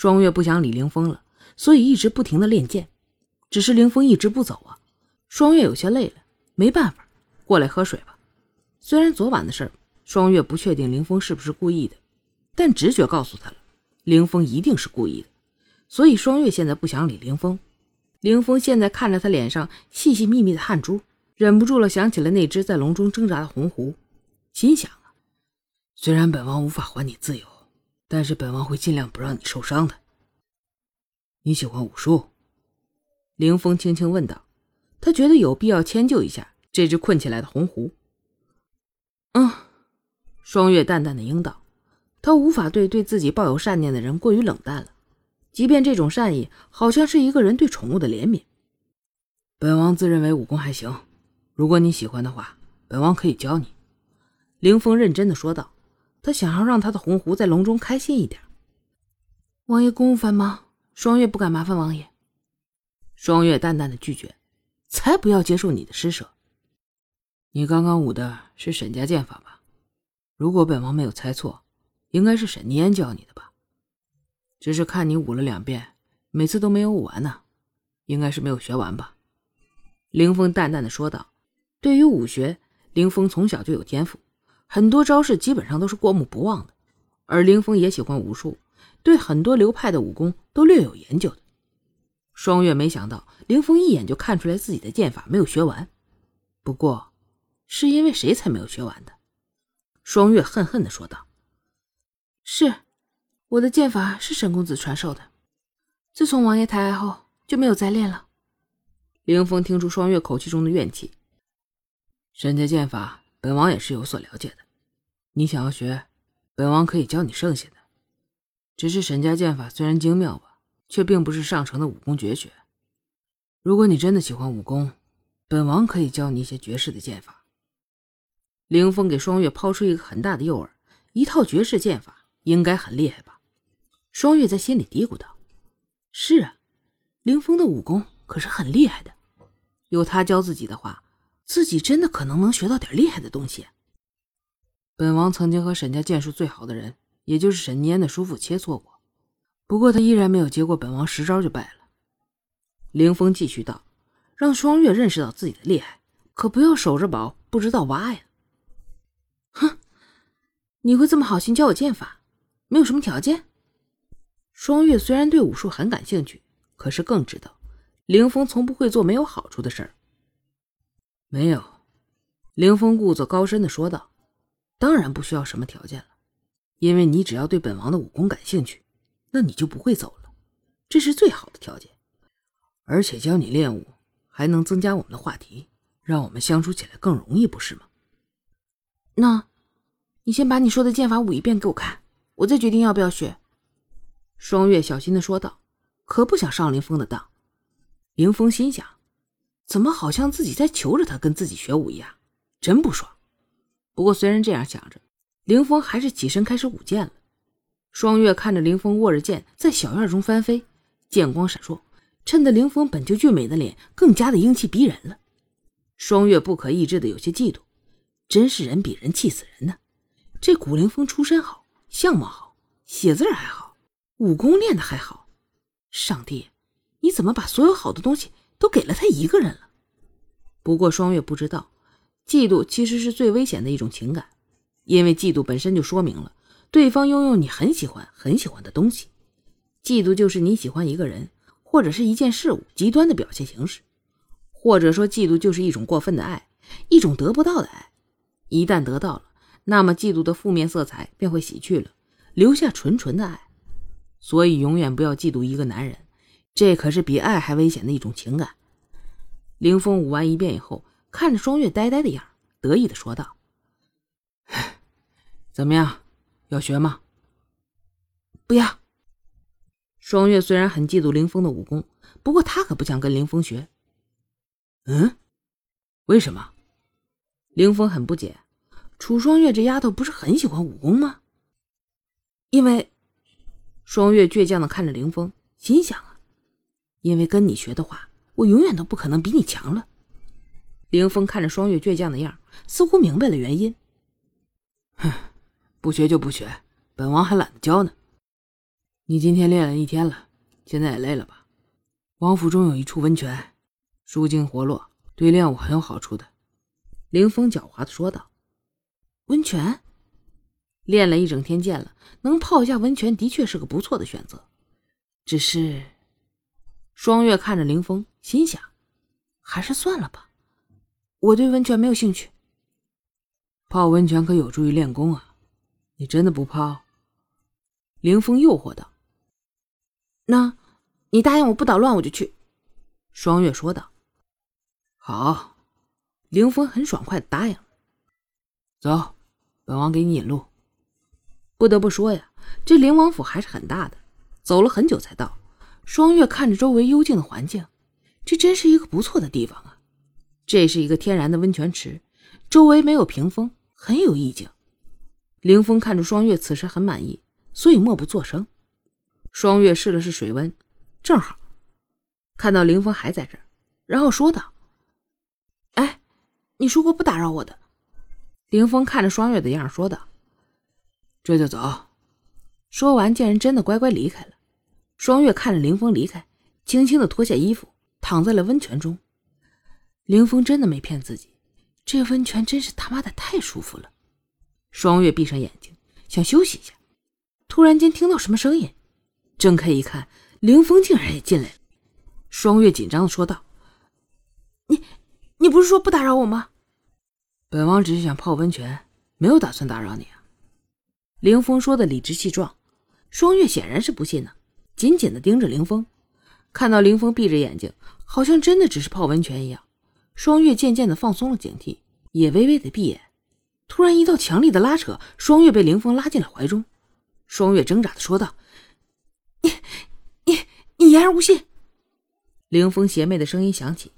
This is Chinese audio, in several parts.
双月不想理凌风了，所以一直不停的练剑。只是凌风一直不走啊，双月有些累了，没办法，过来喝水吧。虽然昨晚的事儿，双月不确定凌风是不是故意的，但直觉告诉他了，凌风一定是故意的。所以双月现在不想理凌风。凌风现在看着他脸上细细密密的汗珠，忍不住了，想起了那只在笼中挣扎的红狐，心想啊，虽然本王无法还你自由，但是本王会尽量不让你受伤的。你喜欢武术？凌风轻轻问道，他觉得有必要迁就一下这只困起来的红狐。嗯，双月淡淡的应道，他无法对对自己抱有善念的人过于冷淡了。即便这种善意，好像是一个人对宠物的怜悯。本王自认为武功还行，如果你喜欢的话，本王可以教你。”凌风认真的说道。他想要让他的红狐在笼中开心一点。王爷公务繁忙，双月不敢麻烦王爷。双月淡淡的拒绝：“才不要接受你的施舍。你刚刚舞的是沈家剑法吧？如果本王没有猜错，应该是沈念烟教你的吧？”只是看你舞了两遍，每次都没有舞完呢，应该是没有学完吧？凌风淡淡的说道。对于武学，凌风从小就有天赋，很多招式基本上都是过目不忘的。而凌风也喜欢武术，对很多流派的武功都略有研究的。双月没想到凌风一眼就看出来自己的剑法没有学完，不过，是因为谁才没有学完的？双月恨恨的说道：“是。”我的剑法是沈公子传授的，自从王爷抬爱后就没有再练了。凌风听出双月口气中的怨气，沈家剑法本王也是有所了解的，你想要学，本王可以教你剩下的。只是沈家剑法虽然精妙吧，却并不是上乘的武功绝学。如果你真的喜欢武功，本王可以教你一些绝世的剑法。凌风给双月抛出一个很大的诱饵，一套绝世剑法应该很厉害吧？双月在心里嘀咕道：“是啊，凌风的武功可是很厉害的。有他教自己的话，自己真的可能能学到点厉害的东西。本王曾经和沈家剑术最好的人，也就是沈念的叔父切磋过，不过他依然没有接过本王十招就败了。”凌风继续道：“让双月认识到自己的厉害，可不要守着宝不知道挖呀。”哼，你会这么好心教我剑法，没有什么条件？双月虽然对武术很感兴趣，可是更知道凌风从不会做没有好处的事儿。没有，凌风故作高深的说道：“当然不需要什么条件了，因为你只要对本王的武功感兴趣，那你就不会走了，这是最好的条件。而且教你练武，还能增加我们的话题，让我们相处起来更容易，不是吗？那，你先把你说的剑法舞一遍给我看，我再决定要不要学。”双月小心的说道：“可不想上凌风的当。”凌风心想：“怎么好像自己在求着他跟自己学武一样，真不爽。”不过虽然这样想着，凌风还是起身开始舞剑了。双月看着凌风握着剑在小院中翻飞，剑光闪烁，衬得凌风本就俊美的脸更加的英气逼人了。双月不可抑制的有些嫉妒，真是人比人气死人呢。这古凌风出身好，相貌好，写字还好。武功练得还好，上帝，你怎么把所有好的东西都给了他一个人了？不过双月不知道，嫉妒其实是最危险的一种情感，因为嫉妒本身就说明了对方拥有你很喜欢很喜欢的东西。嫉妒就是你喜欢一个人或者是一件事物极端的表现形式，或者说嫉妒就是一种过分的爱，一种得不到的爱。一旦得到了，那么嫉妒的负面色彩便会洗去了，留下纯纯的爱。所以，永远不要嫉妒一个男人，这可是比爱还危险的一种情感。凌风舞完一遍以后，看着双月呆呆的样，得意的说道：“怎么样，要学吗？”“不要。”双月虽然很嫉妒凌风的武功，不过他可不想跟凌风学。嗯，为什么？凌风很不解。楚双月这丫头不是很喜欢武功吗？因为。双月倔强的看着凌风，心想，因为跟你学的话，我永远都不可能比你强了。凌风看着双月倔强的样，似乎明白了原因。哼，不学就不学，本王还懒得教呢。你今天练了一天了，现在也累了吧？王府中有一处温泉，舒筋活络，对练武很有好处的。凌风狡猾的说道：“温泉，练了一整天剑了，能泡一下温泉的确是个不错的选择。只是……”双月看着凌风，心想：“还是算了吧，我对温泉没有兴趣。泡温泉可有助于练功啊，你真的不泡？”凌风诱惑道。那，你答应我不捣乱，我就去。”双月说道。“好。”凌风很爽快的答应。“走，本王给你引路。”不得不说呀，这灵王府还是很大的，走了很久才到。双月看着周围幽静的环境，这真是一个不错的地方啊！这是一个天然的温泉池，周围没有屏风，很有意境。凌风看着双月，此时很满意，所以默不作声。双月试了试水温，正好看到凌风还在这儿，然后说道：“哎，你说过不打扰我的。”凌风看着双月的样说道：“这就走。”说完，见人真的乖乖离开了。双月看着凌风离开，轻轻的脱下衣服，躺在了温泉中。凌风真的没骗自己，这温泉真是他妈的太舒服了。双月闭上眼睛，想休息一下，突然间听到什么声音。睁开一看，凌风竟然也进来了。双月紧张的说道：“你，你不是说不打扰我吗？”本王只是想泡温泉，没有打算打扰你啊。”凌风说的理直气壮。双月显然是不信的，紧紧的盯着凌风。看到凌风闭着眼睛，好像真的只是泡温泉一样，双月渐渐的放松了警惕，也微微的闭眼。突然，一道强力的拉扯，双月被凌风拉进了怀中。双月挣扎的说道。你你你言而无信！凌风邪魅的声音响起：“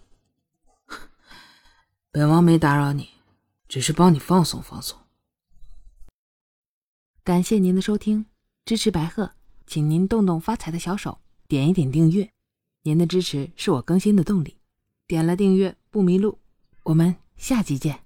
本王没打扰你，只是帮你放松放松。”感谢您的收听，支持白鹤，请您动动发财的小手，点一点订阅。您的支持是我更新的动力。点了订阅不迷路，我们下集见。